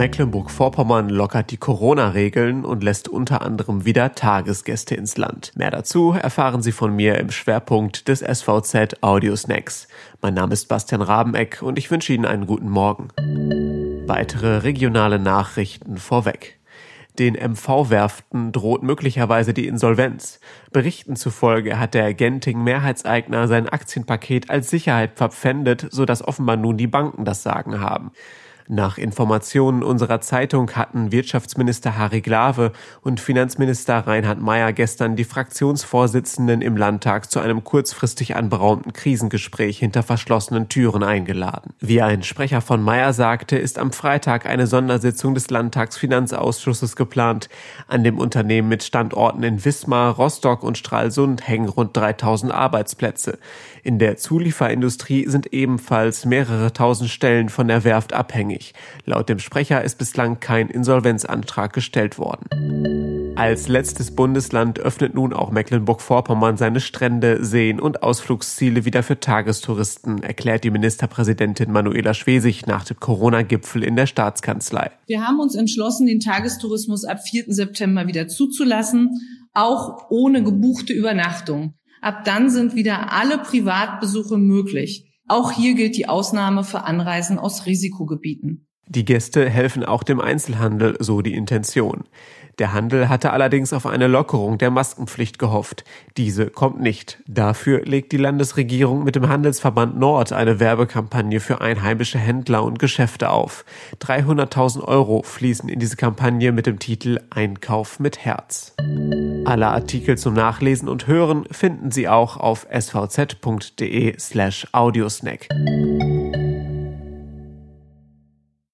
Mecklenburg-Vorpommern lockert die Corona-Regeln und lässt unter anderem wieder Tagesgäste ins Land. Mehr dazu erfahren Sie von mir im Schwerpunkt des SVZ Audio Snacks. Mein Name ist Bastian Rabeneck und ich wünsche Ihnen einen guten Morgen. Weitere regionale Nachrichten vorweg. Den MV-Werften droht möglicherweise die Insolvenz. Berichten zufolge hat der Genting-Mehrheitseigner sein Aktienpaket als Sicherheit verpfändet, sodass offenbar nun die Banken das Sagen haben. Nach Informationen unserer Zeitung hatten Wirtschaftsminister Harry Glawe und Finanzminister Reinhard Mayer gestern die Fraktionsvorsitzenden im Landtag zu einem kurzfristig anberaumten Krisengespräch hinter verschlossenen Türen eingeladen. Wie ein Sprecher von Mayer sagte, ist am Freitag eine Sondersitzung des Landtagsfinanzausschusses geplant. An dem Unternehmen mit Standorten in Wismar, Rostock und Stralsund hängen rund 3000 Arbeitsplätze. In der Zulieferindustrie sind ebenfalls mehrere tausend Stellen von der Werft abhängig nicht. Laut dem Sprecher ist bislang kein Insolvenzantrag gestellt worden. Als letztes Bundesland öffnet nun auch Mecklenburg-Vorpommern seine Strände, Seen und Ausflugsziele wieder für Tagestouristen, erklärt die Ministerpräsidentin Manuela Schwesig nach dem Corona-Gipfel in der Staatskanzlei. Wir haben uns entschlossen, den Tagestourismus ab 4. September wieder zuzulassen, auch ohne gebuchte Übernachtung. Ab dann sind wieder alle Privatbesuche möglich. Auch hier gilt die Ausnahme für Anreisen aus Risikogebieten. Die Gäste helfen auch dem Einzelhandel, so die Intention. Der Handel hatte allerdings auf eine Lockerung der Maskenpflicht gehofft. Diese kommt nicht. Dafür legt die Landesregierung mit dem Handelsverband Nord eine Werbekampagne für einheimische Händler und Geschäfte auf. 300.000 Euro fließen in diese Kampagne mit dem Titel Einkauf mit Herz. Alle Artikel zum Nachlesen und Hören finden Sie auch auf svz.de slash audiosnack.